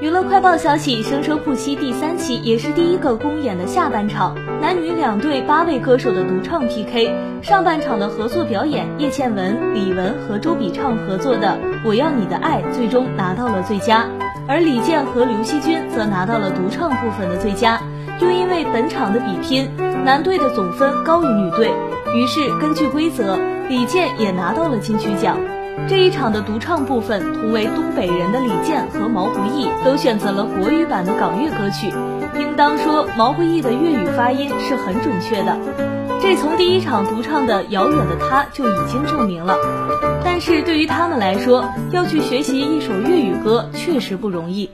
娱乐快报消息，《声声不息》第三期也是第一个公演的下半场，男女两队八位歌手的独唱 PK。上半场的合作表演，叶倩文、李玟和周笔畅合作的《我要你的爱》最终拿到了最佳，而李健和刘惜君则拿到了独唱部分的最佳。又因为本场的比拼，男队的总分高于女队，于是根据规则，李健也拿到了金曲奖。这一场的独唱部分，同为东北人的李健和毛不易都选择了国语版的港乐歌曲。应当说，毛不易的粤语发音是很准确的，这从第一场独唱的《遥远的他》就已经证明了。但是对于他们来说，要去学习一首粤语歌，确实不容易。